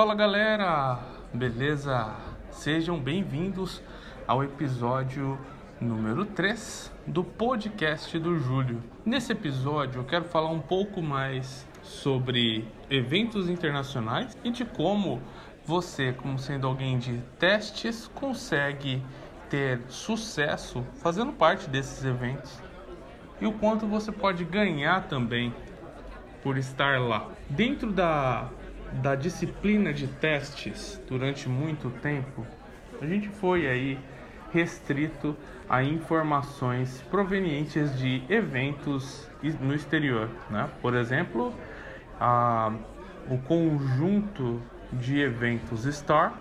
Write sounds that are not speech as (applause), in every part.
Fala galera, beleza? Sejam bem-vindos ao episódio número 3 do podcast do Júlio. Nesse episódio eu quero falar um pouco mais sobre eventos internacionais e de como você, como sendo alguém de testes, consegue ter sucesso fazendo parte desses eventos e o quanto você pode ganhar também por estar lá. Dentro da, da disciplina de testes, durante muito tempo, a gente foi aí restrito a informações provenientes de eventos no exterior, né? Por exemplo, a, o conjunto de eventos STAR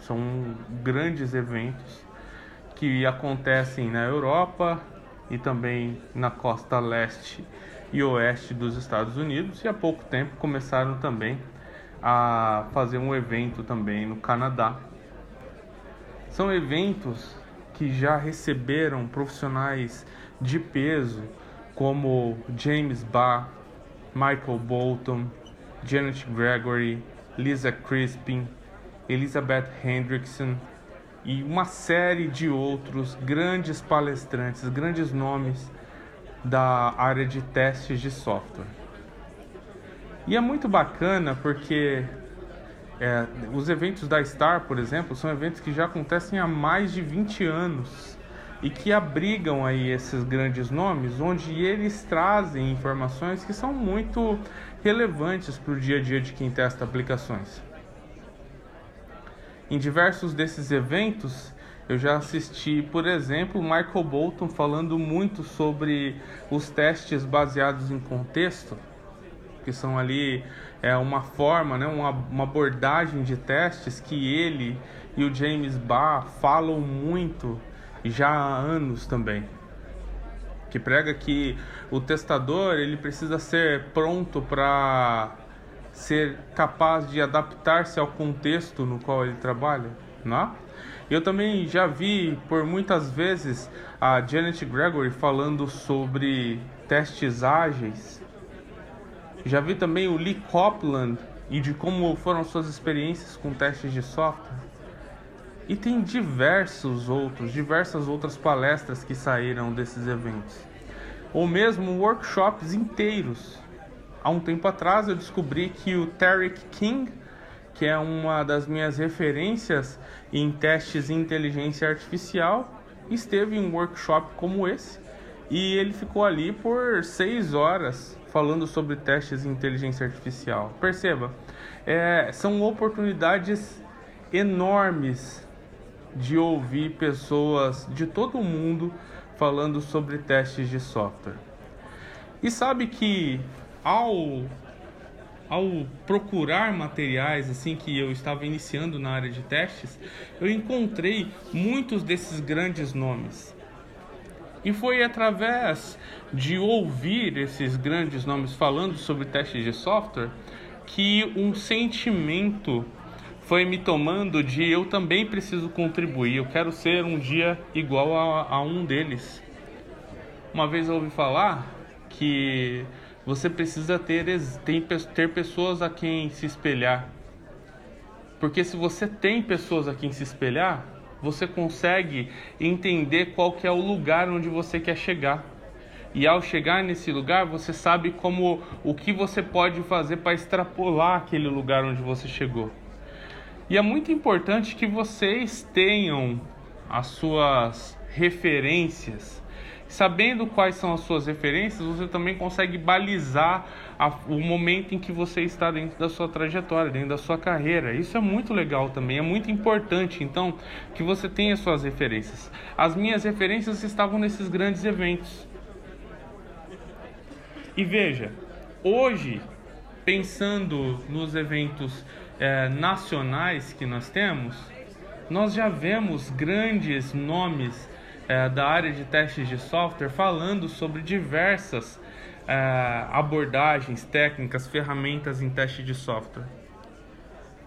são grandes eventos que acontecem na Europa e também na costa leste e oeste dos Estados Unidos e há pouco tempo começaram também a fazer um evento também no Canadá. São eventos que já receberam profissionais de peso como James Barr, Michael Bolton, Janet Gregory, Lisa Crispin, Elizabeth Hendrickson e uma série de outros grandes palestrantes, grandes nomes da área de testes de software. E é muito bacana porque é, os eventos da Star, por exemplo, são eventos que já acontecem há mais de 20 anos e que abrigam aí esses grandes nomes, onde eles trazem informações que são muito relevantes para o dia a dia de quem testa aplicações. Em diversos desses eventos, eu já assisti, por exemplo, Michael Bolton falando muito sobre os testes baseados em contexto, que são ali é uma forma, né, uma, uma abordagem de testes que ele e o James Barr falam muito já há anos também. Que prega que o testador ele precisa ser pronto para ser capaz de adaptar-se ao contexto no qual ele trabalha, né? Eu também já vi por muitas vezes a Janet Gregory falando sobre testes ágeis. Já vi também o Lee Copland e de como foram suas experiências com testes de software. E tem diversos outros, diversas outras palestras que saíram desses eventos. Ou mesmo workshops inteiros. Há um tempo atrás eu descobri que o Tarek King que é uma das minhas referências em testes de inteligência artificial, esteve em um workshop como esse e ele ficou ali por seis horas falando sobre testes de inteligência artificial. Perceba, é, são oportunidades enormes de ouvir pessoas de todo o mundo falando sobre testes de software. E sabe que ao ao procurar materiais assim que eu estava iniciando na área de testes, eu encontrei muitos desses grandes nomes. E foi através de ouvir esses grandes nomes falando sobre testes de software que um sentimento foi me tomando de eu também preciso contribuir, eu quero ser um dia igual a, a um deles. Uma vez eu ouvi falar que você precisa ter, ter pessoas a quem se espelhar. Porque se você tem pessoas a quem se espelhar, você consegue entender qual que é o lugar onde você quer chegar. E ao chegar nesse lugar, você sabe como o que você pode fazer para extrapolar aquele lugar onde você chegou. E é muito importante que vocês tenham as suas referências Sabendo quais são as suas referências, você também consegue balizar a, o momento em que você está dentro da sua trajetória, dentro da sua carreira. Isso é muito legal também, é muito importante, então, que você tenha suas referências. As minhas referências estavam nesses grandes eventos. E veja, hoje, pensando nos eventos é, nacionais que nós temos, nós já vemos grandes nomes é, da área de testes de software falando sobre diversas é, abordagens, técnicas, ferramentas em teste de software.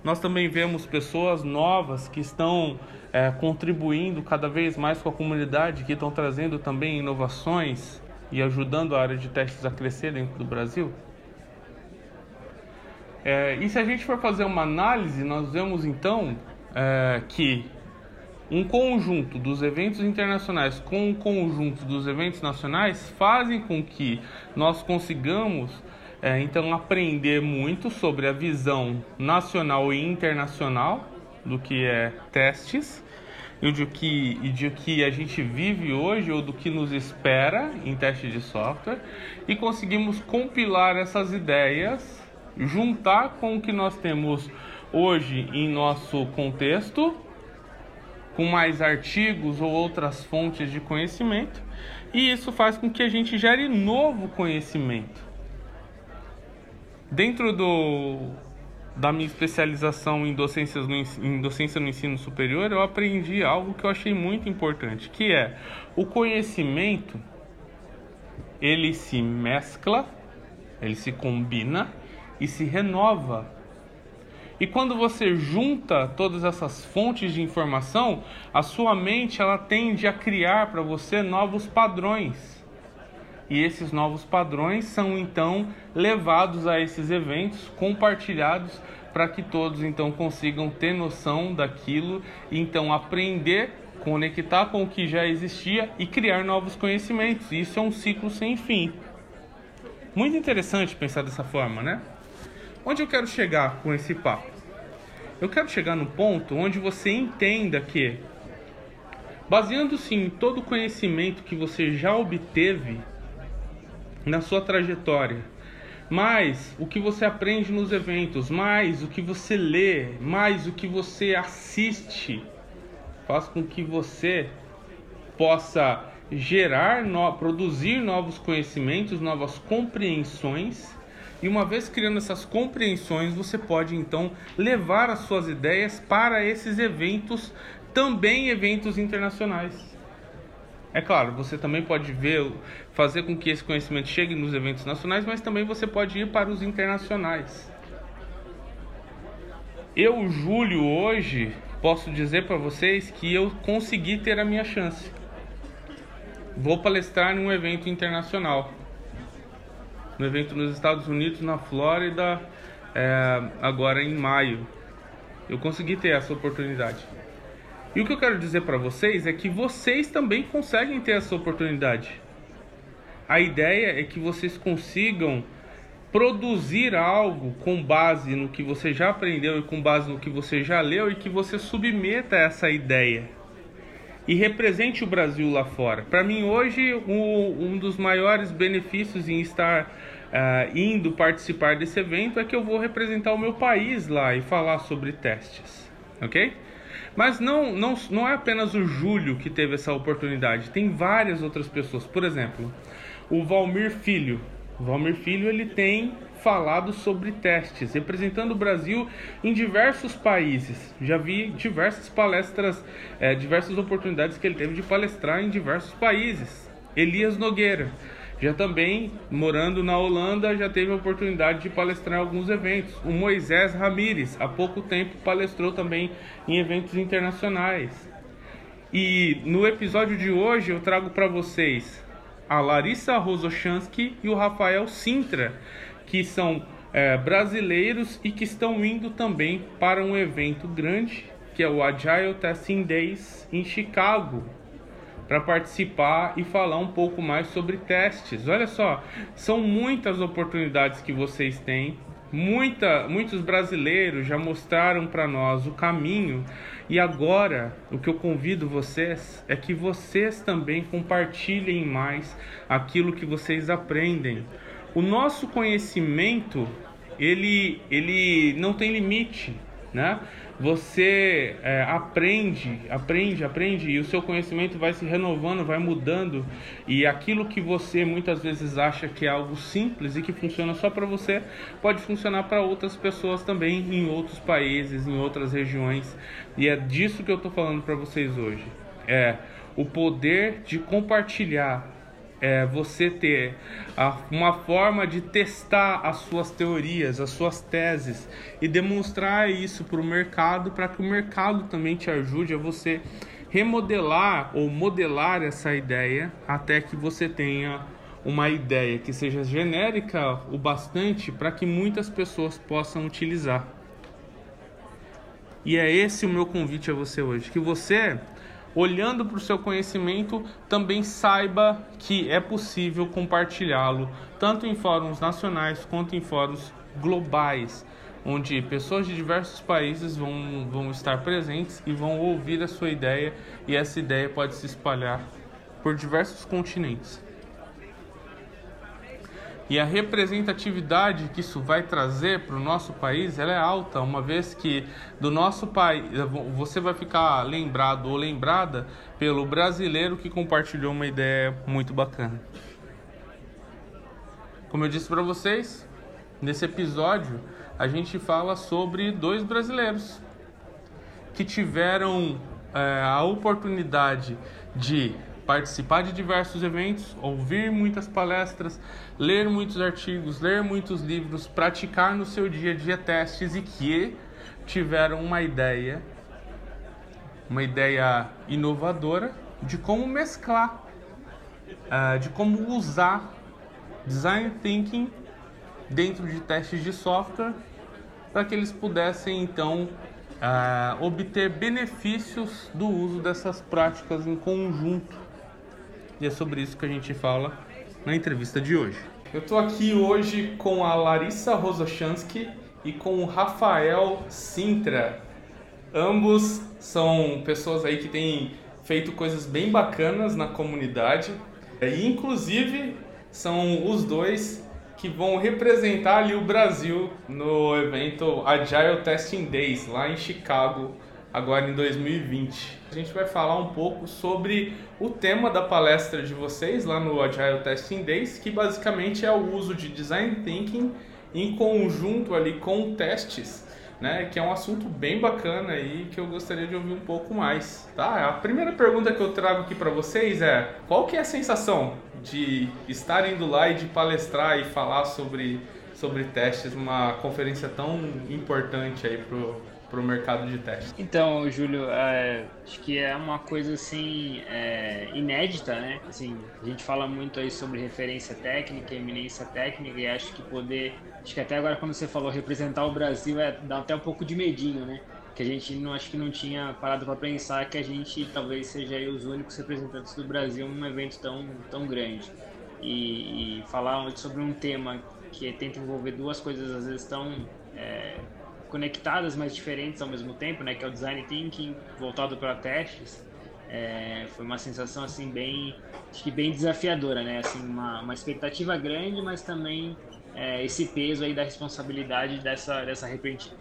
Nós também vemos pessoas novas que estão é, contribuindo cada vez mais com a comunidade, que estão trazendo também inovações e ajudando a área de testes a crescer dentro do Brasil. É, e se a gente for fazer uma análise, nós vemos então é, que um conjunto dos eventos internacionais com um conjunto dos eventos nacionais fazem com que nós consigamos é, então aprender muito sobre a visão nacional e internacional do que é testes e de que, e de que a gente vive hoje ou do que nos espera em teste de software e conseguimos compilar essas ideias, juntar com o que nós temos hoje em nosso contexto com mais artigos ou outras fontes de conhecimento, e isso faz com que a gente gere novo conhecimento. Dentro do, da minha especialização em, docências no, em docência no ensino superior, eu aprendi algo que eu achei muito importante, que é o conhecimento ele se mescla, ele se combina e se renova e quando você junta todas essas fontes de informação, a sua mente ela tende a criar para você novos padrões. E esses novos padrões são então levados a esses eventos, compartilhados para que todos então consigam ter noção daquilo e então aprender, conectar com o que já existia e criar novos conhecimentos. Isso é um ciclo sem fim. Muito interessante pensar dessa forma, né? Onde eu quero chegar com esse papo? Eu quero chegar no ponto onde você entenda que, baseando-se em todo o conhecimento que você já obteve na sua trajetória, mais o que você aprende nos eventos, mais o que você lê, mais o que você assiste, faz com que você possa gerar, no, produzir novos conhecimentos, novas compreensões e uma vez criando essas compreensões, você pode então levar as suas ideias para esses eventos, também eventos internacionais. É claro, você também pode ver, fazer com que esse conhecimento chegue nos eventos nacionais, mas também você pode ir para os internacionais. Eu, Júlio, hoje posso dizer para vocês que eu consegui ter a minha chance. Vou palestrar em um evento internacional no evento nos Estados Unidos, na Flórida, é, agora em maio. Eu consegui ter essa oportunidade. E o que eu quero dizer para vocês é que vocês também conseguem ter essa oportunidade. A ideia é que vocês consigam produzir algo com base no que você já aprendeu e com base no que você já leu e que você submeta essa ideia e represente o Brasil lá fora. Para mim, hoje, um dos maiores benefícios em estar uh, indo participar desse evento é que eu vou representar o meu país lá e falar sobre testes, ok? Mas não, não, não é apenas o Júlio que teve essa oportunidade, tem várias outras pessoas. Por exemplo, o Valmir Filho. O Valmir Filho ele tem falado sobre testes, representando o Brasil em diversos países. Já vi diversas palestras, é, diversas oportunidades que ele teve de palestrar em diversos países. Elias Nogueira já também, morando na Holanda, já teve a oportunidade de palestrar em alguns eventos. O Moisés Ramires, há pouco tempo, palestrou também em eventos internacionais. E no episódio de hoje eu trago para vocês a Larissa Rosochansky e o Rafael Sintra, que são é, brasileiros e que estão indo também para um evento grande, que é o Agile Testing Days em Chicago, para participar e falar um pouco mais sobre testes. Olha só, são muitas oportunidades que vocês têm. Muita, muitos brasileiros já mostraram para nós o caminho e agora o que eu convido vocês é que vocês também compartilhem mais aquilo que vocês aprendem. O nosso conhecimento ele, ele não tem limite, né? você é, aprende, aprende, aprende e o seu conhecimento vai se renovando, vai mudando e aquilo que você muitas vezes acha que é algo simples e que funciona só para você pode funcionar para outras pessoas também em outros países, em outras regiões e é disso que eu estou falando para vocês hoje. É o poder de compartilhar é, você ter uma forma de testar as suas teorias, as suas teses e demonstrar isso para o mercado, para que o mercado também te ajude a você remodelar ou modelar essa ideia até que você tenha uma ideia que seja genérica o bastante para que muitas pessoas possam utilizar. E é esse o meu convite a você hoje, que você, olhando para o seu conhecimento, também saiba que é possível compartilhá-lo, tanto em fóruns nacionais quanto em fóruns globais, onde pessoas de diversos países vão, vão estar presentes e vão ouvir a sua ideia, e essa ideia pode se espalhar por diversos continentes. E a representatividade que isso vai trazer para o nosso país, ela é alta, uma vez que do nosso país você vai ficar lembrado ou lembrada pelo brasileiro que compartilhou uma ideia muito bacana. Como eu disse para vocês, nesse episódio a gente fala sobre dois brasileiros que tiveram é, a oportunidade de participar de diversos eventos, ouvir muitas palestras, ler muitos artigos, ler muitos livros, praticar no seu dia a dia testes e que tiveram uma ideia, uma ideia inovadora de como mesclar, uh, de como usar design thinking dentro de testes de software para que eles pudessem então uh, obter benefícios do uso dessas práticas em conjunto e é sobre isso que a gente fala na entrevista de hoje. Eu estou aqui hoje com a Larissa Rosochansky e com o Rafael Sintra. Ambos são pessoas aí que têm feito coisas bem bacanas na comunidade e inclusive são os dois que vão representar ali o Brasil no evento Agile Testing Days lá em Chicago agora em 2020. A gente vai falar um pouco sobre o tema da palestra de vocês lá no Agile Testing Days, que basicamente é o uso de design thinking em conjunto ali com testes, né? Que é um assunto bem bacana aí que eu gostaria de ouvir um pouco mais, tá? A primeira pergunta que eu trago aqui para vocês é: qual que é a sensação de estar indo lá e de palestrar e falar sobre sobre testes numa conferência tão importante aí pro para o mercado de teste? Então, Júlio, é, acho que é uma coisa assim é, inédita, né? Assim, a gente fala muito aí sobre referência técnica, eminência técnica e acho que poder, acho que até agora quando você falou representar o Brasil é dá até um pouco de medinho, né? Que a gente não acho que não tinha parado para pensar que a gente talvez seja os únicos representantes do Brasil num evento tão tão grande. E, e falar sobre um tema que tenta envolver duas coisas às vezes tão é, conectadas, mas diferentes ao mesmo tempo, né? Que é o design thinking voltado para testes. É, foi uma sensação assim bem, acho que bem desafiadora, né? Assim, uma, uma expectativa grande, mas também é, esse peso aí da responsabilidade dessa dessa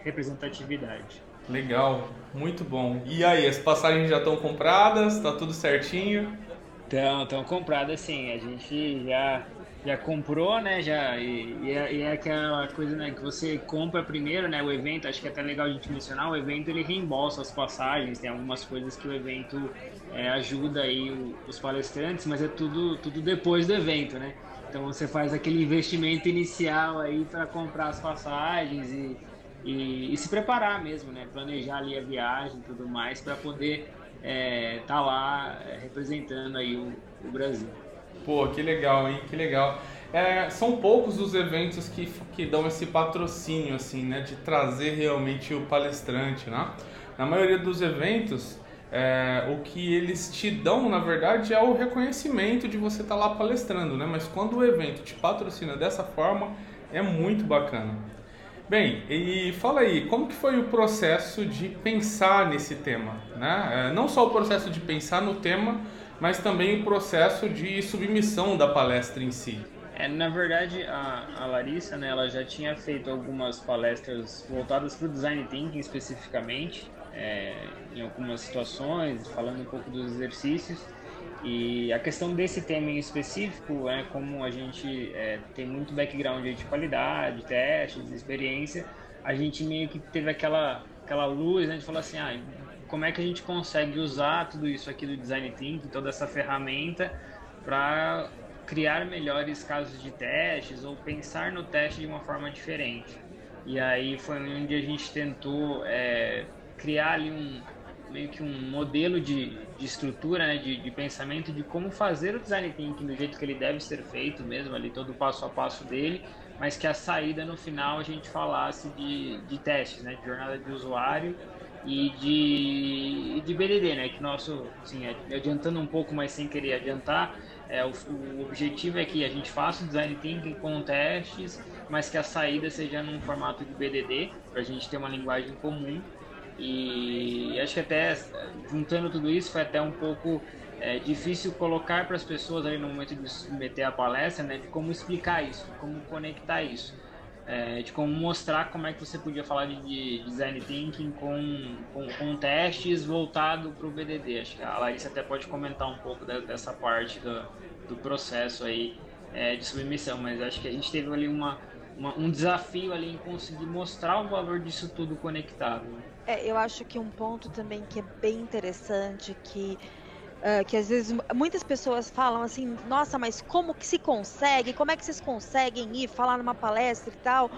representatividade. Legal, muito bom. E aí, as passagens já estão compradas? Tá tudo certinho? Estão, estão compradas sim. A gente já já comprou, né? Já, e, e, é, e, é, aquela coisa né, que você compra primeiro, né? O evento, acho que é até legal a gente mencionar, o evento ele reembolsa as passagens, tem algumas coisas que o evento é, ajuda aí o, os palestrantes, mas é tudo, tudo depois do evento, né? Então você faz aquele investimento inicial aí para comprar as passagens e, e, e, se preparar mesmo, né? Planejar ali a viagem e tudo mais para poder estar é, tá lá é, representando aí o, o Brasil. Pô, que legal, hein? Que legal. É, são poucos os eventos que, que dão esse patrocínio, assim, né? De trazer realmente o palestrante, né? Na maioria dos eventos, é, o que eles te dão, na verdade, é o reconhecimento de você estar tá lá palestrando, né? Mas quando o evento te patrocina dessa forma, é muito bacana. Bem, e fala aí, como que foi o processo de pensar nesse tema, né? É, não só o processo de pensar no tema, mas também o processo de submissão da palestra em si. É, na verdade, a, a Larissa, né, ela já tinha feito algumas palestras voltadas para o design thinking especificamente, é, em algumas situações, falando um pouco dos exercícios. E a questão desse tema em específico, é como a gente é, tem muito background de qualidade, testes, experiência, a gente meio que teve aquela aquela luz, né, de falar assim, ah, como é que a gente consegue usar tudo isso aqui do design thinking, toda essa ferramenta para criar melhores casos de testes ou pensar no teste de uma forma diferente. E aí foi onde a gente tentou é, criar ali um, meio que um modelo de, de estrutura, né, de, de pensamento de como fazer o design thinking do jeito que ele deve ser feito mesmo, ali todo o passo a passo dele, mas que a saída no final a gente falasse de, de testes, né, de jornada de usuário e de, de BDD, né, que nosso, assim, adiantando um pouco, mas sem querer adiantar, é, o, o, objetivo é que a gente faça o design thinking com testes, mas que a saída seja num formato de BDD, para a gente ter uma linguagem comum. E acho que até juntando tudo isso foi até um pouco é, difícil colocar para as pessoas ali no momento de submeter a palestra, né, de como explicar isso, como conectar isso é, de como mostrar como é que você podia falar de, de design thinking com, com, com testes voltado para o BDD. Acho que a Larissa até pode comentar um pouco dessa parte do, do processo aí é, de submissão, mas acho que a gente teve ali uma, uma, um desafio ali em conseguir mostrar o valor disso tudo conectado. É, eu acho que um ponto também que é bem interessante que Uh, que às vezes muitas pessoas falam assim, nossa, mas como que se consegue? Como é que vocês conseguem ir falar numa palestra e tal?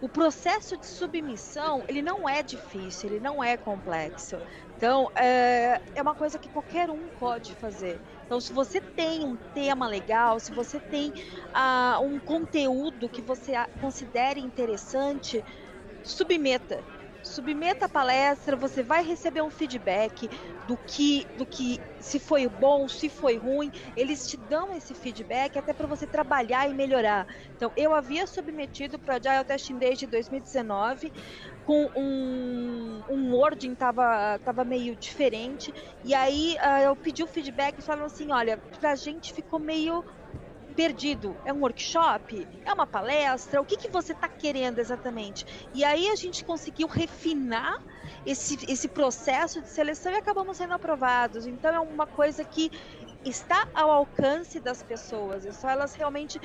O processo de submissão, ele não é difícil, ele não é complexo. Então, é, é uma coisa que qualquer um pode fazer. Então, se você tem um tema legal, se você tem uh, um conteúdo que você considere interessante, submeta submeta a palestra, você vai receber um feedback do que, do que se foi bom, se foi ruim, eles te dão esse feedback até para você trabalhar e melhorar. Então, eu havia submetido para Agile Testing Day de 2019 com um, um wording tava, tava meio diferente, e aí uh, eu pedi o feedback e falaram assim, olha, pra gente ficou meio perdido? É um workshop? É uma palestra? O que, que você está querendo exatamente? E aí a gente conseguiu refinar esse, esse processo de seleção e acabamos sendo aprovados. Então é uma coisa que está ao alcance das pessoas. É só elas realmente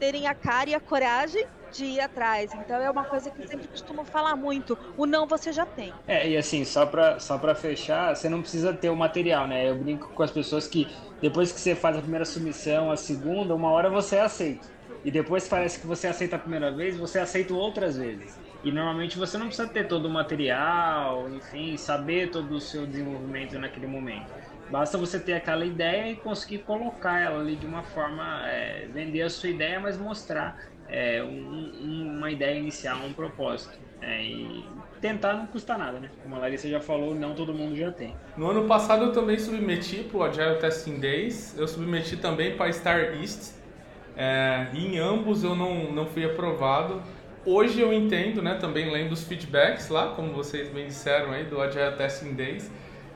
terem a cara e a coragem de ir atrás. Então é uma coisa que eu sempre costumo falar muito. O não você já tem. É, e assim, só para só pra fechar, você não precisa ter o material, né? Eu brinco com as pessoas que depois que você faz a primeira submissão, a segunda, uma hora você aceita. E depois parece que você aceita a primeira vez, você aceita outras vezes. E normalmente você não precisa ter todo o material, enfim, saber todo o seu desenvolvimento naquele momento. Basta você ter aquela ideia e conseguir colocar ela ali de uma forma, é, vender a sua ideia, mas mostrar é, um, uma ideia inicial, um propósito. É, e tentar não custa nada, né? Como a Larissa já falou, não todo mundo já tem. No ano passado eu também submeti para o Agile Testing Days, eu submeti também para Star East, é, em ambos eu não, não fui aprovado. Hoje eu entendo, né, também lendo os feedbacks lá, como vocês bem disseram aí, do Agile Testing Days,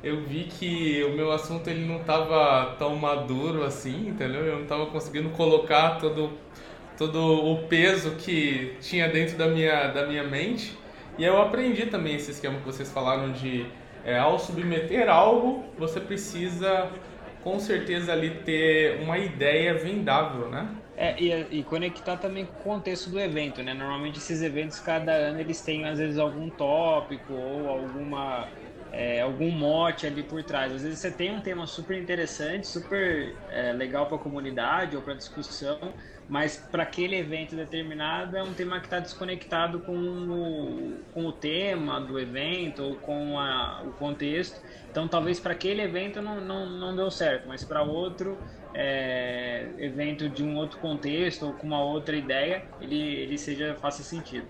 eu vi que o meu assunto ele não estava tão maduro assim, entendeu? Eu não estava conseguindo colocar todo, todo o peso que tinha dentro da minha, da minha mente. E eu aprendi também esse esquema que vocês falaram de é, ao submeter algo, você precisa com certeza ali ter uma ideia vendável, né? É, e, e, conectar também com o contexto do evento, né? Normalmente esses eventos, cada ano, eles têm às vezes algum tópico ou alguma é, algum mote ali por trás. Às vezes você tem um tema super interessante, super é, legal para a comunidade ou para discussão, mas para aquele evento determinado é um tema que está desconectado com o, com o tema do evento ou com a, o contexto. Então, talvez para aquele evento não, não, não deu certo, mas para outro é, evento de um outro contexto ou com uma outra ideia, ele, ele seja faça sentido.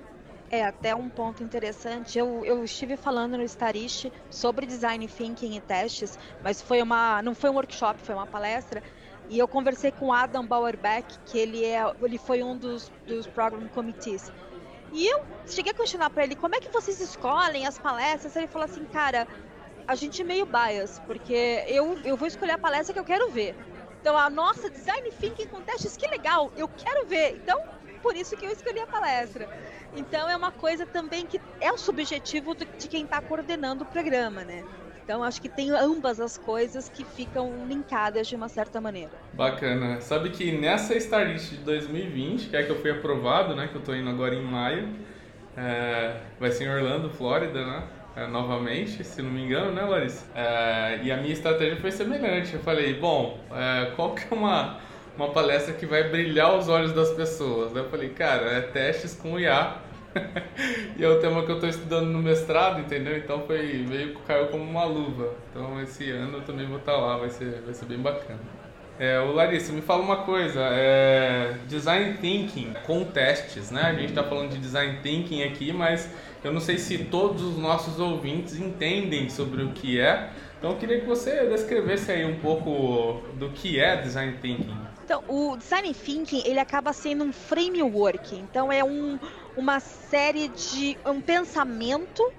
É até um ponto interessante. Eu, eu estive falando no Starish sobre design thinking e testes, mas foi uma não foi um workshop, foi uma palestra. E eu conversei com Adam Bauerbeck, que ele é ele foi um dos, dos program committees. E eu cheguei a questionar para ele como é que vocês escolhem as palestras. Ele falou assim, cara, a gente é meio bias, porque eu, eu vou escolher a palestra que eu quero ver. Então, a nossa design thinking com testes, que legal, eu quero ver. Então, por isso que eu escolhi a palestra. Então é uma coisa também que é o subjetivo de quem está coordenando o programa, né? Então acho que tem ambas as coisas que ficam linkadas de uma certa maneira. Bacana. Sabe que nessa Starlist de 2020, que é que eu fui aprovado, né? Que eu estou indo agora em maio, é, vai ser em Orlando, Flórida, né? É, novamente, se não me engano, né, Larissa? É, e a minha estratégia foi semelhante. Eu falei, bom, é, qual que é uma uma palestra que vai brilhar os olhos das pessoas. Né? Eu falei, cara, é testes com IA (laughs) e é o tema que eu estou estudando no mestrado, entendeu? Então foi meio caiu como uma luva. Então esse ano eu também vou estar tá lá, vai ser, vai ser bem bacana. É, o Larissa, me fala uma coisa, é, design thinking com testes, né? A gente está falando de design thinking aqui, mas eu não sei se todos os nossos ouvintes entendem sobre o que é. Então eu queria que você descrevesse aí um pouco do que é design thinking. Então, o design thinking ele acaba sendo um framework. Então é um, uma série de um pensamento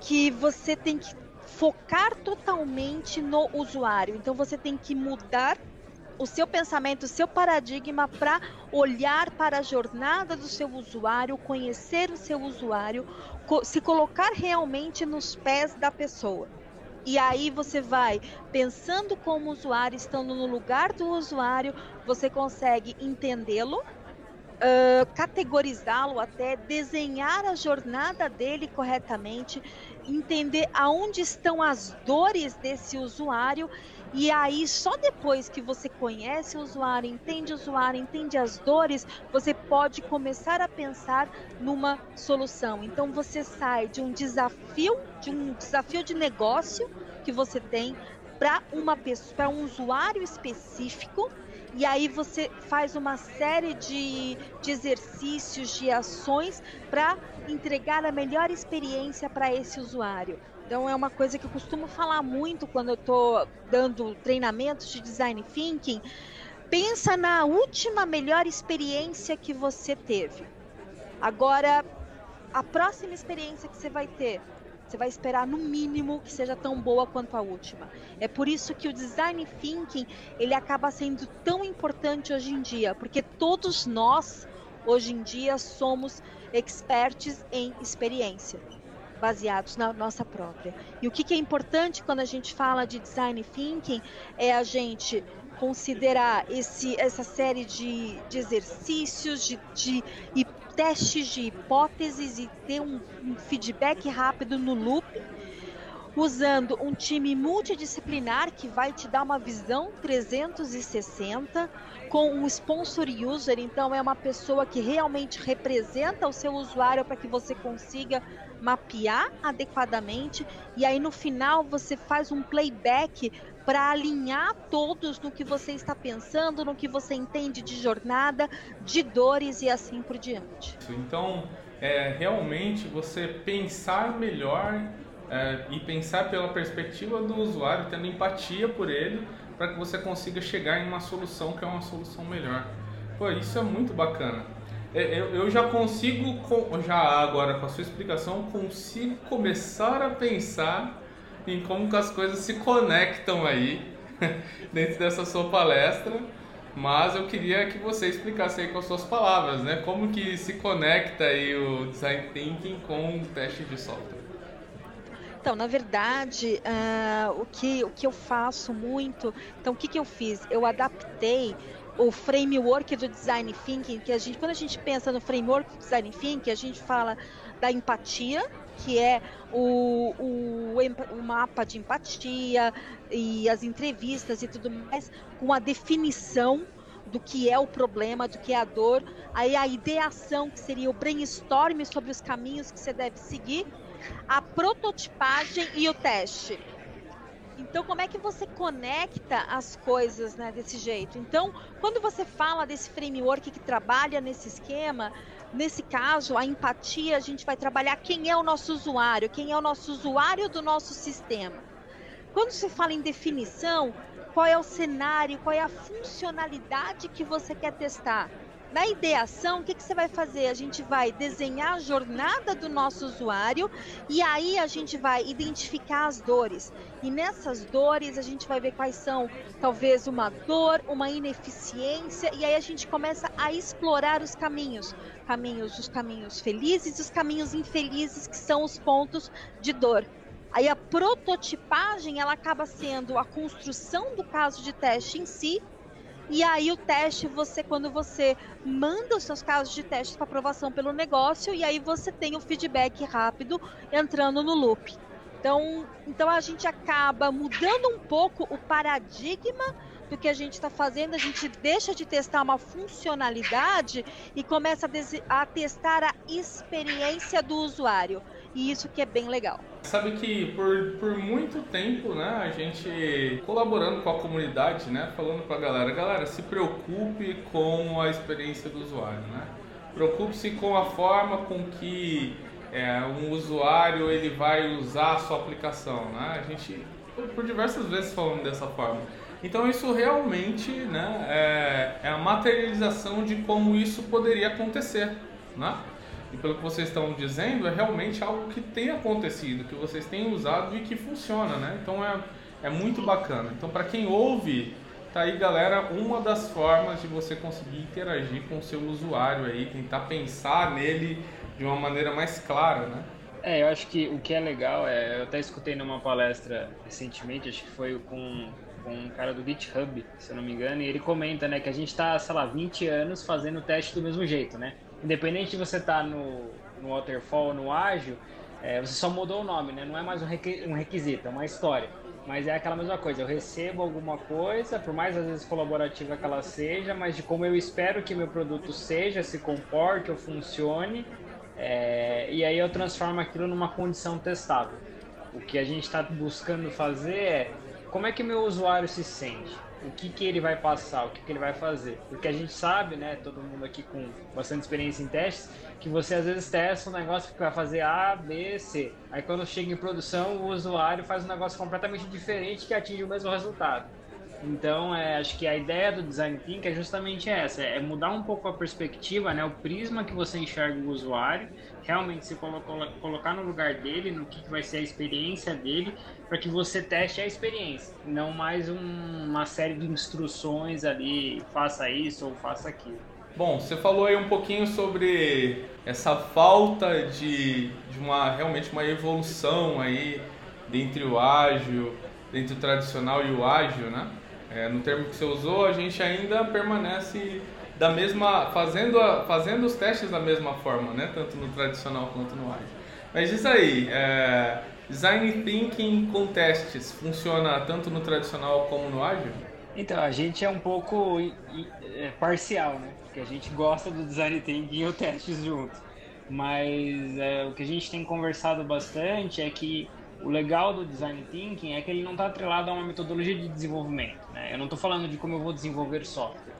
que você tem que focar totalmente no usuário. Então você tem que mudar o seu pensamento, o seu paradigma para olhar para a jornada do seu usuário, conhecer o seu usuário, se colocar realmente nos pés da pessoa. E aí você vai pensando como usuário, estando no lugar do usuário, você consegue entendê-lo, uh, categorizá-lo até, desenhar a jornada dele corretamente, entender aonde estão as dores desse usuário e aí, só depois que você conhece o usuário, entende o usuário, entende as dores, você pode começar a pensar numa solução. Então, você sai de um desafio, de um desafio de negócio que você tem para uma pessoa, para um usuário específico e aí você faz uma série de, de exercícios, de ações para entregar a melhor experiência para esse usuário. Então é uma coisa que eu costumo falar muito quando eu estou dando treinamentos de design thinking. Pensa na última melhor experiência que você teve. Agora, a próxima experiência que você vai ter, você vai esperar no mínimo que seja tão boa quanto a última. É por isso que o design thinking ele acaba sendo tão importante hoje em dia, porque todos nós hoje em dia somos experts em experiência baseados na nossa própria. E o que, que é importante quando a gente fala de design thinking é a gente considerar esse, essa série de, de exercícios, de, de e testes de hipóteses e ter um, um feedback rápido no loop usando um time multidisciplinar que vai te dar uma visão 360 com um sponsor user, então é uma pessoa que realmente representa o seu usuário para que você consiga mapear adequadamente e aí no final você faz um playback para alinhar todos no que você está pensando, no que você entende de jornada, de dores e assim por diante. Então, é realmente você pensar melhor é, e pensar pela perspectiva do usuário, tendo empatia por ele, para que você consiga chegar em uma solução que é uma solução melhor. Pô, isso é muito bacana. É, eu, eu já consigo, já agora com a sua explicação, consigo começar a pensar em como que as coisas se conectam aí (laughs) dentro dessa sua palestra. Mas eu queria que você explicasse aí com as suas palavras, né? Como que se conecta aí o design thinking com o teste de software. Então, na verdade, uh, o, que, o que eu faço muito, então o que, que eu fiz? Eu adaptei o framework do design thinking, que a gente, quando a gente pensa no framework do design thinking, a gente fala da empatia, que é o, o, o, mapa de empatia e as entrevistas e tudo mais, com a definição do que é o problema, do que é a dor, aí a ideação, que seria o brainstorm sobre os caminhos que você deve seguir, a prototipagem e o teste. Então, como é que você conecta as coisas né, desse jeito? Então, quando você fala desse framework que trabalha nesse esquema, nesse caso, a empatia, a gente vai trabalhar quem é o nosso usuário, quem é o nosso usuário do nosso sistema. Quando se fala em definição, qual é o cenário, qual é a funcionalidade que você quer testar? Na ideação, o que, que você vai fazer? A gente vai desenhar a jornada do nosso usuário e aí a gente vai identificar as dores. E nessas dores a gente vai ver quais são, talvez, uma dor, uma ineficiência, e aí a gente começa a explorar os caminhos. Caminhos, os caminhos felizes e os caminhos infelizes, que são os pontos de dor. Aí a prototipagem ela acaba sendo a construção do caso de teste em si e aí o teste, você quando você manda os seus casos de teste para aprovação pelo negócio, e aí você tem o feedback rápido entrando no loop. Então, então a gente acaba mudando um pouco o paradigma porque a gente está fazendo, a gente deixa de testar uma funcionalidade e começa a, a testar a experiência do usuário. E isso que é bem legal. Sabe que por, por muito tempo, né, a gente colaborando com a comunidade, né, falando para a galera, galera, se preocupe com a experiência do usuário, né? Preocupe-se com a forma com que é, um usuário ele vai usar a sua aplicação, né? A gente por diversas vezes falando dessa forma. Então isso realmente né, é, é a materialização de como isso poderia acontecer, né? E pelo que vocês estão dizendo, é realmente algo que tem acontecido, que vocês têm usado e que funciona, né? Então é, é muito bacana. Então para quem ouve, tá aí galera, uma das formas de você conseguir interagir com o seu usuário aí, tentar pensar nele de uma maneira mais clara, né? É, eu acho que o que é legal é, eu até escutei numa palestra recentemente, acho que foi com, com um cara do GitHub, se eu não me engano, e ele comenta, né, que a gente está, sei lá, 20 anos fazendo teste do mesmo jeito, né? Independente de você estar tá no, no waterfall no ágil, é, você só mudou o nome, né? Não é mais um, um requisito, é uma história. Mas é aquela mesma coisa, eu recebo alguma coisa, por mais às vezes colaborativa que ela seja, mas de como eu espero que meu produto seja, se comporte ou funcione, é, e aí eu transformo aquilo numa condição testável. O que a gente está buscando fazer é como é que meu usuário se sente o que, que ele vai passar, o que, que ele vai fazer. Porque a gente sabe, né, todo mundo aqui com bastante experiência em testes, que você às vezes testa um negócio que vai fazer A, B, C. Aí quando chega em produção, o usuário faz um negócio completamente diferente que atinge o mesmo resultado. Então, é, acho que a ideia do design thinking é justamente essa, é mudar um pouco a perspectiva, né, o prisma que você enxerga o usuário, realmente se colocar no lugar dele, no que, que vai ser a experiência dele, para que você teste a experiência, não mais um, uma série de instruções ali, faça isso ou faça aquilo. Bom, você falou aí um pouquinho sobre essa falta de, de uma realmente uma evolução aí entre o ágil, entre o tradicional e o ágil, né? É, no termo que você usou, a gente ainda permanece da mesma, fazendo, a, fazendo os testes da mesma forma, né? Tanto no tradicional quanto no ágil. Mas isso aí, é, design thinking com testes funciona tanto no tradicional como no ágil? Então, a gente é um pouco é, parcial, né? Porque a gente gosta do design thinking e o testes junto. Mas é, o que a gente tem conversado bastante é que o legal do design thinking é que ele não está atrelado a uma metodologia de desenvolvimento. Né? Eu não estou falando de como eu vou desenvolver software.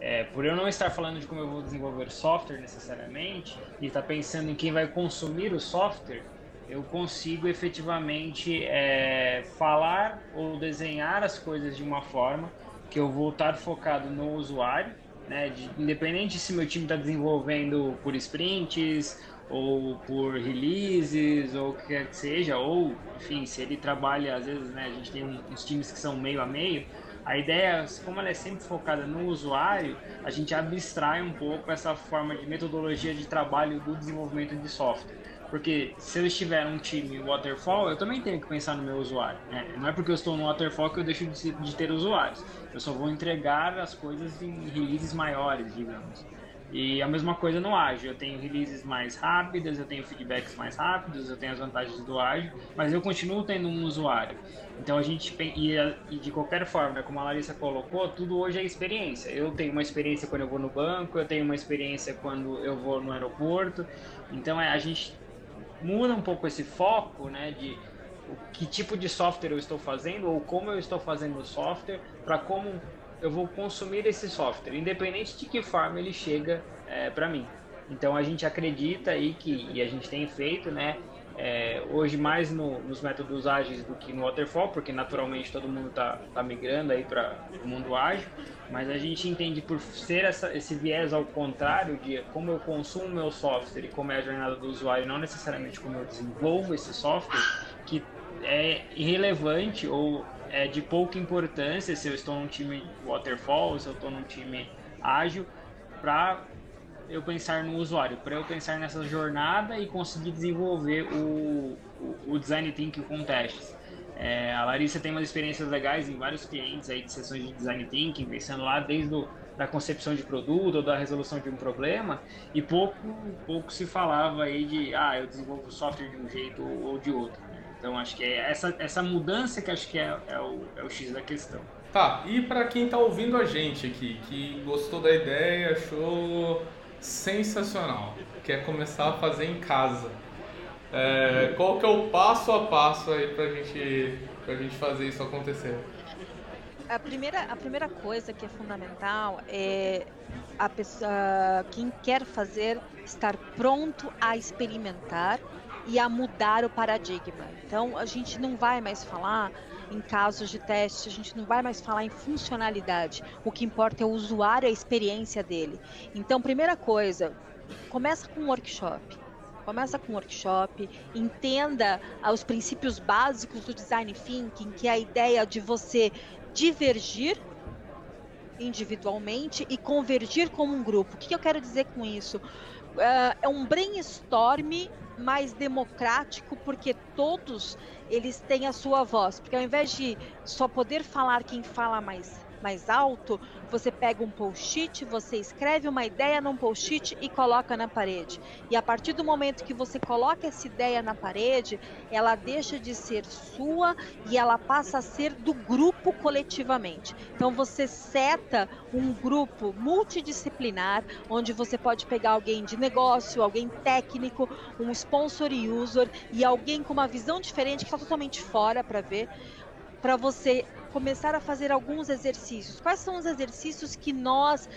É, por eu não estar falando de como eu vou desenvolver software necessariamente e estar tá pensando em quem vai consumir o software, eu consigo efetivamente é, falar ou desenhar as coisas de uma forma que eu vou estar focado no usuário, né? De, independente se meu time está desenvolvendo por sprints ou por releases, ou o que quer que seja, ou, enfim, se ele trabalha, às vezes, né, a gente tem uns times que são meio a meio, a ideia, como ela é sempre focada no usuário, a gente abstrai um pouco essa forma de metodologia de trabalho do desenvolvimento de software. Porque se eu estiver um time waterfall, eu também tenho que pensar no meu usuário. Né? Não é porque eu estou no waterfall que eu deixo de, de ter usuários. Eu só vou entregar as coisas em releases maiores, digamos. E a mesma coisa no ágil, eu tenho releases mais rápidas, eu tenho feedbacks mais rápidos, eu tenho as vantagens do ágil, mas eu continuo tendo um usuário. Então a gente e, de qualquer forma, né, como a Larissa colocou, tudo hoje é experiência. Eu tenho uma experiência quando eu vou no banco, eu tenho uma experiência quando eu vou no aeroporto. Então é, a gente muda um pouco esse foco, né, de que tipo de software eu estou fazendo ou como eu estou fazendo o software para como eu vou consumir esse software, independente de que forma ele chega é, para mim. Então a gente acredita aí que, e a gente tem feito, né, é, hoje mais no, nos métodos ágeis do que no waterfall, porque naturalmente todo mundo está tá migrando aí para o mundo ágil, mas a gente entende por ser essa, esse viés ao contrário de como eu consumo meu software e como é a jornada do usuário, não necessariamente como eu desenvolvo esse software, que é irrelevante ou é de pouca importância se eu estou num time waterfall, se eu estou num time ágil, para eu pensar no usuário, para eu pensar nessa jornada e conseguir desenvolver o, o, o design thinking com testes. É, a Larissa tem umas experiências legais em vários clientes aí de sessões de design thinking, pensando lá desde o, da concepção de produto ou da resolução de um problema, e pouco, pouco se falava aí de, ah, eu desenvolvo software de um jeito ou de outro. Então acho que é essa, essa mudança que acho que é, é, o, é o X da questão. Tá, e para quem está ouvindo a gente aqui, que gostou da ideia, achou sensacional, quer começar a fazer em casa, é, qual que é o passo a passo aí para gente, a gente fazer isso acontecer? A primeira, a primeira coisa que é fundamental é a pessoa, quem quer fazer estar pronto a experimentar e a mudar o paradigma. Então, a gente não vai mais falar em casos de teste, a gente não vai mais falar em funcionalidade. O que importa é o usuário, a experiência dele. Então, primeira coisa, começa com um workshop. Começa com um workshop, entenda os princípios básicos do design thinking, que é a ideia de você divergir individualmente e convergir como um grupo. O que eu quero dizer com isso? Uh, é um brainstorm mais democrático, porque todos eles têm a sua voz. Porque ao invés de só poder falar quem fala mais mais alto, você pega um post-it, você escreve uma ideia num post-it e coloca na parede. E a partir do momento que você coloca essa ideia na parede, ela deixa de ser sua e ela passa a ser do grupo coletivamente. Então você seta um grupo multidisciplinar, onde você pode pegar alguém de negócio, alguém técnico, um sponsor e user e alguém com uma visão diferente que está totalmente fora para ver para você começar a fazer alguns exercícios. Quais são os exercícios que nós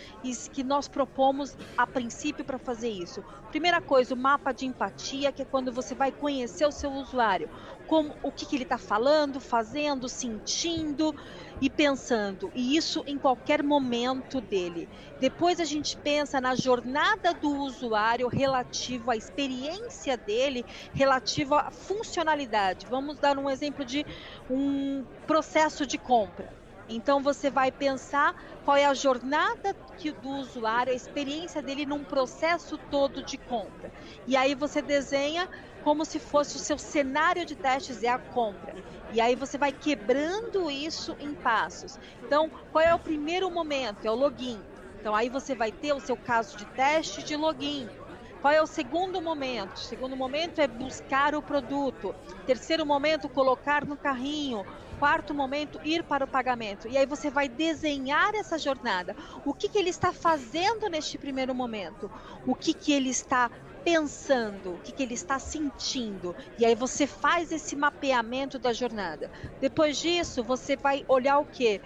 que nós propomos a princípio para fazer isso? Primeira coisa, o mapa de empatia, que é quando você vai conhecer o seu usuário, como o que, que ele está falando, fazendo, sentindo e pensando, e isso em qualquer momento dele. Depois a gente pensa na jornada do usuário relativo à experiência dele, relativo à funcionalidade. Vamos dar um exemplo de um processo de compra. Então você vai pensar qual é a jornada que, do usuário, a experiência dele num processo todo de compra. E aí você desenha como se fosse o seu cenário de testes é a compra. E aí você vai quebrando isso em passos. Então, qual é o primeiro momento? É o login. Então aí você vai ter o seu caso de teste de login. Qual é o segundo momento? O segundo momento é buscar o produto. Terceiro momento, colocar no carrinho. Quarto momento, ir para o pagamento. E aí você vai desenhar essa jornada. O que, que ele está fazendo neste primeiro momento? O que, que ele está pensando, o que, que ele está sentindo. E aí você faz esse mapeamento da jornada. Depois disso, você vai olhar o que?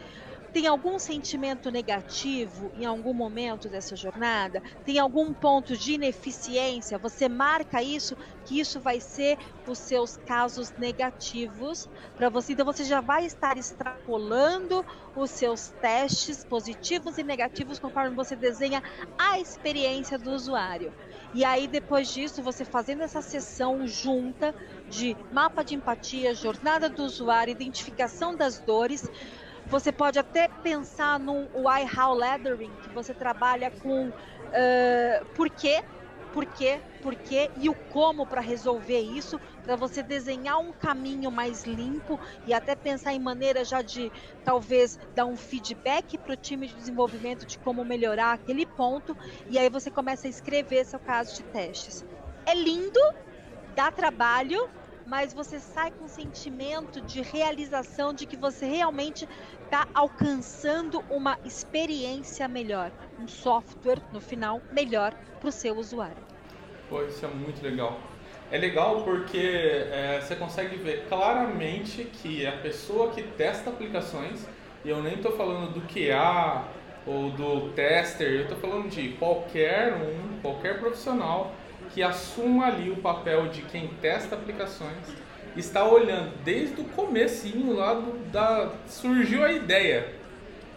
Tem algum sentimento negativo em algum momento dessa jornada? Tem algum ponto de ineficiência? Você marca isso, que isso vai ser os seus casos negativos para você. Então você já vai estar extrapolando os seus testes positivos e negativos conforme você desenha a experiência do usuário. E aí, depois disso, você fazendo essa sessão junta de mapa de empatia, jornada do usuário, identificação das dores, você pode até pensar no why, how lettering, que você trabalha com uh, por quê por quê, por quê e o como para resolver isso, para você desenhar um caminho mais limpo e até pensar em maneira já de talvez dar um feedback para o time de desenvolvimento de como melhorar aquele ponto e aí você começa a escrever seu caso de testes. É lindo, dá trabalho, mas você sai com um sentimento de realização de que você realmente está alcançando uma experiência melhor, um software no final melhor para o seu usuário. Pô, isso é muito legal. É legal porque é, você consegue ver claramente que a pessoa que testa aplicações, e eu nem estou falando do QA ou do tester, eu estou falando de qualquer um, qualquer profissional que assuma ali o papel de quem testa aplicações, está olhando desde o comecinho lá do, da surgiu a ideia.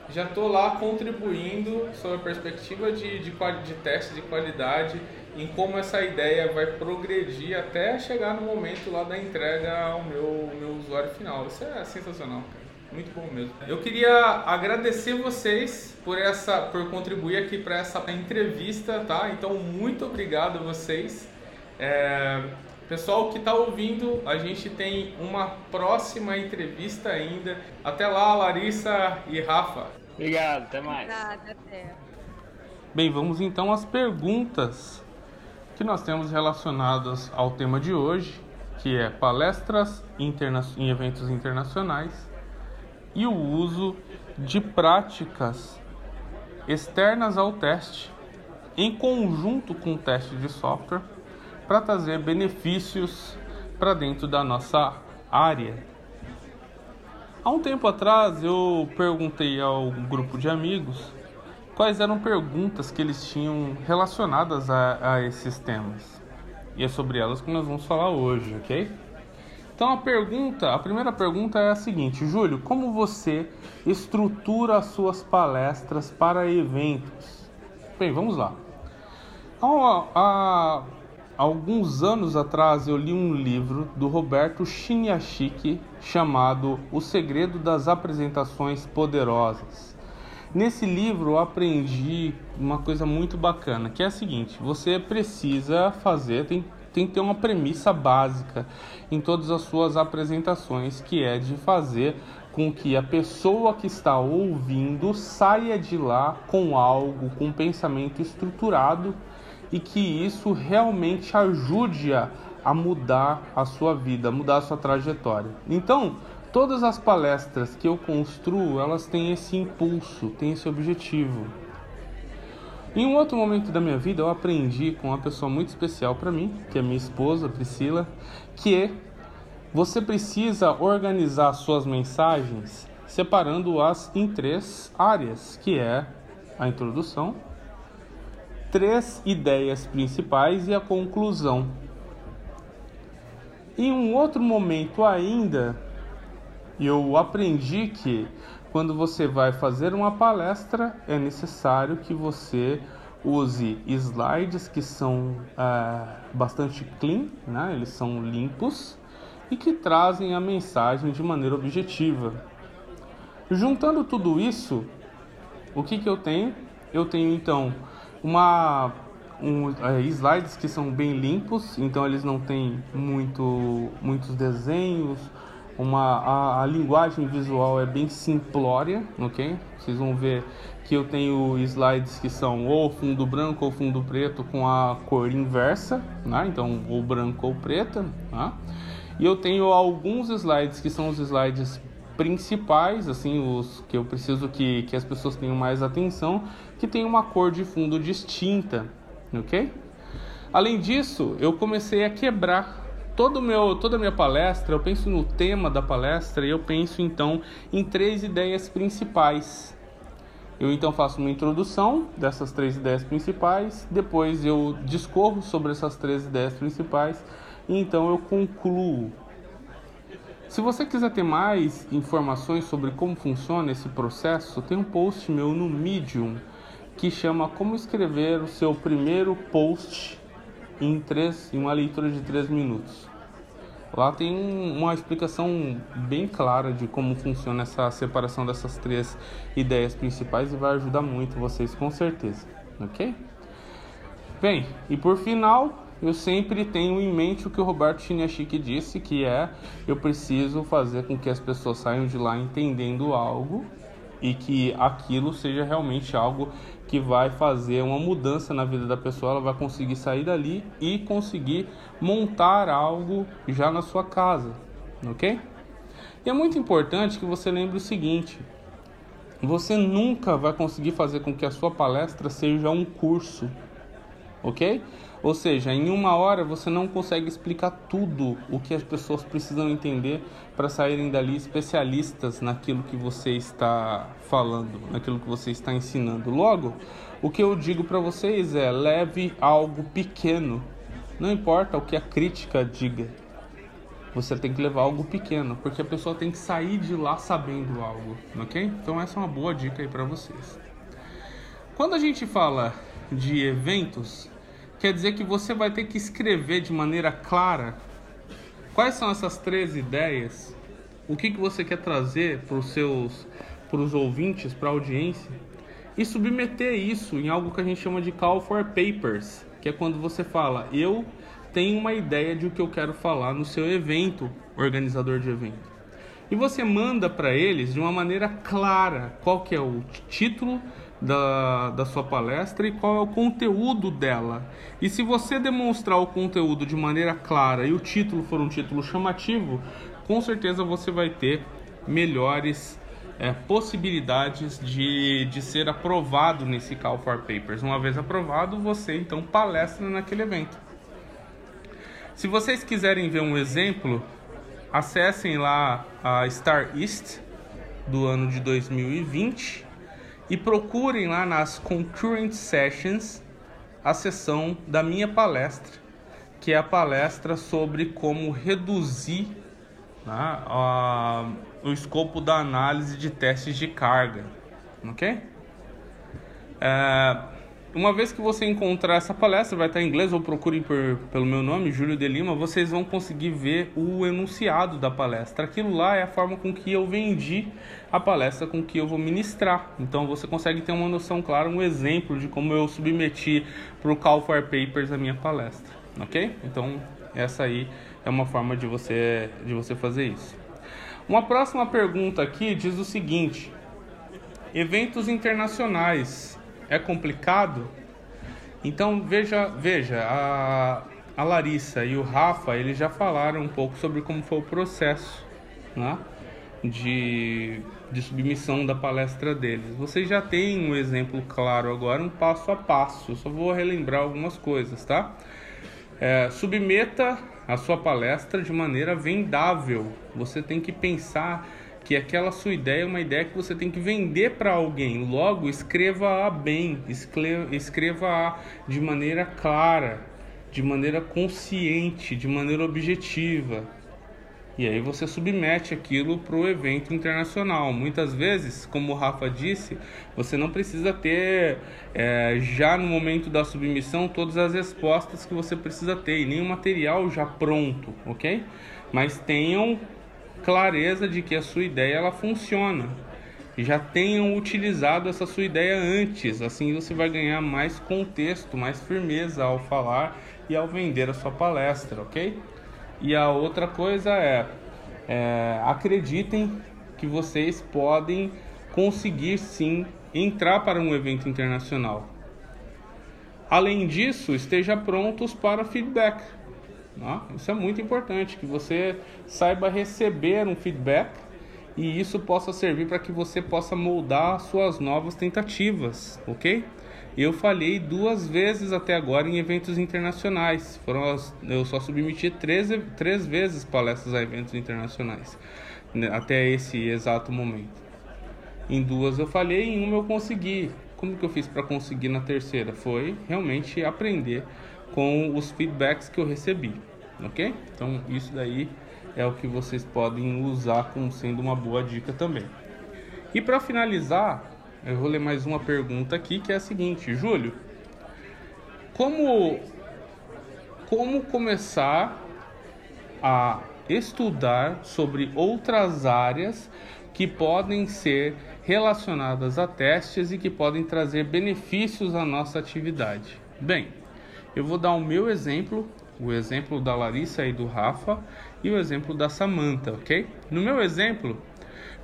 Já estou lá contribuindo sobre a perspectiva de, de, de teste de qualidade em como essa ideia vai progredir até chegar no momento lá da entrega ao meu, meu usuário final. Isso é sensacional. Muito bom mesmo. Eu queria agradecer vocês por essa, por contribuir aqui para essa entrevista, tá? Então muito obrigado a vocês. É, pessoal que está ouvindo, a gente tem uma próxima entrevista ainda. Até lá, Larissa e Rafa. Obrigado, até mais. Obrigada, até. Bem, vamos então às perguntas que nós temos relacionadas ao tema de hoje, que é palestras em eventos internacionais e o uso de práticas externas ao teste em conjunto com o teste de software para trazer benefícios para dentro da nossa área. Há um tempo atrás eu perguntei ao grupo de amigos quais eram perguntas que eles tinham relacionadas a, a esses temas. E é sobre elas que nós vamos falar hoje, ok? Então a pergunta, a primeira pergunta é a seguinte, Júlio, como você estrutura as suas palestras para eventos? Bem, vamos lá. Há, há alguns anos atrás eu li um livro do Roberto Chiniachiki chamado O Segredo das Apresentações Poderosas. Nesse livro eu aprendi uma coisa muito bacana, que é a seguinte: você precisa fazer, tem, tem que ter uma premissa básica em todas as suas apresentações, que é de fazer com que a pessoa que está ouvindo saia de lá com algo, com um pensamento estruturado e que isso realmente ajude a, a mudar a sua vida, mudar a sua trajetória. Então, Todas as palestras que eu construo, elas têm esse impulso, têm esse objetivo. Em um outro momento da minha vida, eu aprendi com uma pessoa muito especial para mim, que é minha esposa, Priscila, que você precisa organizar suas mensagens separando-as em três áreas, que é a introdução, três ideias principais e a conclusão. Em um outro momento ainda, eu aprendi que quando você vai fazer uma palestra é necessário que você use slides que são é, bastante clean, né? eles são limpos e que trazem a mensagem de maneira objetiva. Juntando tudo isso, o que, que eu tenho? Eu tenho então uma um, é, slides que são bem limpos, então eles não têm muito, muitos desenhos, uma a, a, linguagem visual é bem simplória, ok? Vocês vão ver que eu tenho slides que são ou fundo branco ou fundo preto com a cor inversa, né? Então ou branco ou preta, né? E eu tenho alguns slides que são os slides principais, assim, os que eu preciso que, que as pessoas tenham mais atenção, que tem uma cor de fundo distinta, ok? Além disso, eu comecei a quebrar todo meu, toda a minha palestra, eu penso no tema da palestra e eu penso então em três ideias principais. Eu então faço uma introdução dessas três ideias principais, depois eu discorro sobre essas três ideias principais e então eu concluo. Se você quiser ter mais informações sobre como funciona esse processo, tem um post meu no Medium que chama Como escrever o seu primeiro post em, três, em uma leitura de 3 minutos. Lá tem uma explicação bem clara de como funciona essa separação dessas três ideias principais e vai ajudar muito vocês com certeza, ok? Bem, e por final, eu sempre tenho em mente o que o Roberto Chiniachik disse, que é eu preciso fazer com que as pessoas saiam de lá entendendo algo e que aquilo seja realmente algo que vai fazer uma mudança na vida da pessoa, ela vai conseguir sair dali e conseguir montar algo já na sua casa, ok? E é muito importante que você lembre o seguinte: você nunca vai conseguir fazer com que a sua palestra seja um curso, ok? Ou seja, em uma hora você não consegue explicar tudo o que as pessoas precisam entender para saírem dali especialistas naquilo que você está falando, naquilo que você está ensinando. Logo, o que eu digo para vocês é: leve algo pequeno, não importa o que a crítica diga. Você tem que levar algo pequeno, porque a pessoa tem que sair de lá sabendo algo, ok? Então essa é uma boa dica aí para vocês. Quando a gente fala de eventos, quer dizer que você vai ter que escrever de maneira clara quais são essas três ideias, o que, que você quer trazer para os seus para os ouvintes, para a audiência, e submeter isso em algo que a gente chama de call for papers, que é quando você fala, eu tenho uma ideia de o que eu quero falar no seu evento, organizador de evento. E você manda para eles de uma maneira clara qual que é o título, da, da sua palestra e qual é o conteúdo dela. E se você demonstrar o conteúdo de maneira clara e o título for um título chamativo, com certeza você vai ter melhores é, possibilidades de, de ser aprovado nesse Call for Papers. Uma vez aprovado, você então palestra naquele evento. Se vocês quiserem ver um exemplo, acessem lá a Star East do ano de 2020 e procurem lá nas Concurrent Sessions a sessão da minha palestra, que é a palestra sobre como reduzir né, a, o escopo da análise de testes de carga, ok? É, uma vez que você encontrar essa palestra, vai estar em inglês ou procurem por, pelo meu nome, Júlio de Lima, vocês vão conseguir ver o enunciado da palestra. Aquilo lá é a forma com que eu vendi a palestra com que eu vou ministrar. Então você consegue ter uma noção clara, um exemplo de como eu submeti para o Call for Papers a minha palestra, ok? Então essa aí é uma forma de você, de você fazer isso. Uma próxima pergunta aqui diz o seguinte: eventos internacionais é complicado? Então veja, veja, a, a Larissa e o Rafa, eles já falaram um pouco sobre como foi o processo, né? De, de submissão da palestra deles. Vocês já têm um exemplo claro agora, um passo a passo. Eu só vou relembrar algumas coisas, tá? É, submeta a sua palestra de maneira vendável. Você tem que pensar que aquela sua ideia é uma ideia que você tem que vender para alguém. Logo, escreva-a bem, escreva-a de maneira clara, de maneira consciente, de maneira objetiva. E aí você submete aquilo para o evento internacional. Muitas vezes, como o Rafa disse, você não precisa ter é, já no momento da submissão todas as respostas que você precisa ter e nem o material já pronto, ok? Mas tenham clareza de que a sua ideia ela funciona. Já tenham utilizado essa sua ideia antes, assim você vai ganhar mais contexto, mais firmeza ao falar e ao vender a sua palestra, ok? E a outra coisa é, é acreditem que vocês podem conseguir sim entrar para um evento internacional. Além disso, esteja prontos para feedback. Né? Isso é muito importante, que você saiba receber um feedback e isso possa servir para que você possa moldar suas novas tentativas, ok? Eu falhei duas vezes até agora em eventos internacionais. Foram as, eu só submeti três, três vezes palestras a eventos internacionais né, até esse exato momento. Em duas eu falhei, em uma eu consegui. Como que eu fiz para conseguir na terceira? Foi realmente aprender com os feedbacks que eu recebi, ok? Então isso daí é o que vocês podem usar como sendo uma boa dica também. E para finalizar, eu vou ler mais uma pergunta aqui que é a seguinte, Júlio, como como começar a estudar sobre outras áreas que podem ser relacionadas a testes e que podem trazer benefícios à nossa atividade? Bem, eu vou dar o meu exemplo, o exemplo da Larissa e do Rafa e o exemplo da Samantha, ok? No meu exemplo,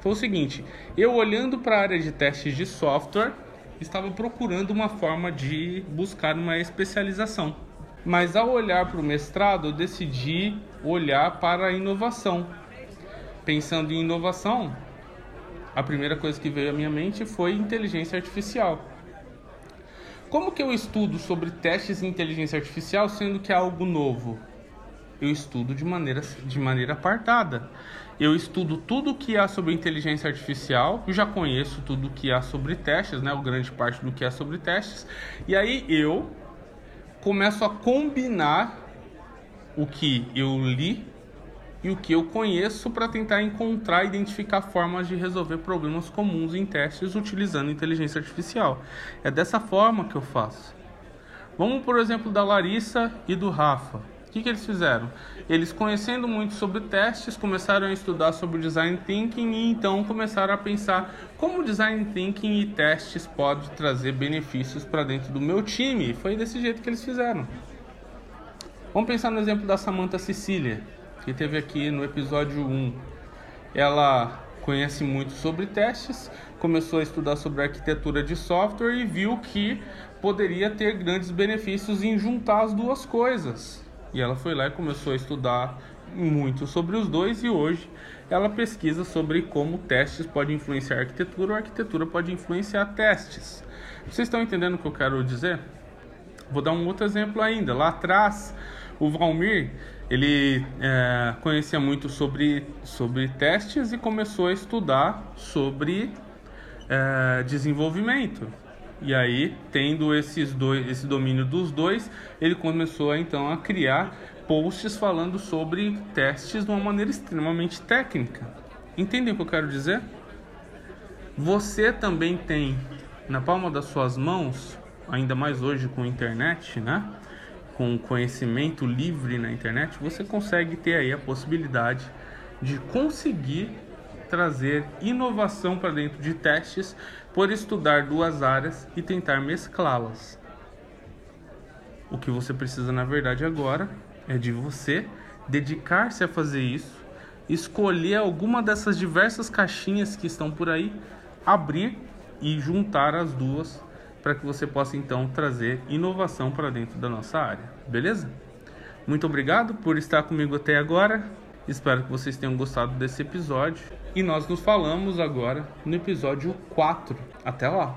foi o seguinte: eu olhando para a área de testes de software, estava procurando uma forma de buscar uma especialização. Mas ao olhar para o mestrado, eu decidi olhar para a inovação. Pensando em inovação, a primeira coisa que veio à minha mente foi inteligência artificial. Como que eu estudo sobre testes de inteligência artificial sendo que é algo novo? Eu estudo de maneira, de maneira apartada. Eu estudo tudo que há sobre inteligência artificial, eu já conheço tudo que há sobre testes, né? O grande parte do que há sobre testes. E aí eu começo a combinar o que eu li e o que eu conheço para tentar encontrar e identificar formas de resolver problemas comuns em testes utilizando inteligência artificial. É dessa forma que eu faço. Vamos, por exemplo, da Larissa e do Rafa. O que, que eles fizeram? Eles, conhecendo muito sobre testes, começaram a estudar sobre design thinking e então começaram a pensar como design thinking e testes pode trazer benefícios para dentro do meu time. Foi desse jeito que eles fizeram. Vamos pensar no exemplo da Samantha Cecília que teve aqui no episódio 1. Ela conhece muito sobre testes, começou a estudar sobre arquitetura de software e viu que poderia ter grandes benefícios em juntar as duas coisas. E ela foi lá e começou a estudar muito sobre os dois e hoje ela pesquisa sobre como testes podem influenciar a arquitetura ou a arquitetura pode influenciar testes. Vocês estão entendendo o que eu quero dizer? Vou dar um outro exemplo ainda. Lá atrás, o Valmir ele é, conhecia muito sobre, sobre testes e começou a estudar sobre é, desenvolvimento. E aí, tendo esses dois, esse domínio dos dois, ele começou então a criar posts falando sobre testes de uma maneira extremamente técnica. Entendem o que eu quero dizer? Você também tem na palma das suas mãos, ainda mais hoje com a internet, né? Com conhecimento livre na internet, você consegue ter aí a possibilidade de conseguir trazer inovação para dentro de testes por estudar duas áreas e tentar mesclá-las. O que você precisa, na verdade, agora é de você dedicar-se a fazer isso, escolher alguma dessas diversas caixinhas que estão por aí, abrir e juntar as duas para que você possa então trazer inovação para dentro da nossa área, beleza? Muito obrigado por estar comigo até agora. Espero que vocês tenham gostado desse episódio e nós nos falamos agora no episódio 4. Até lá!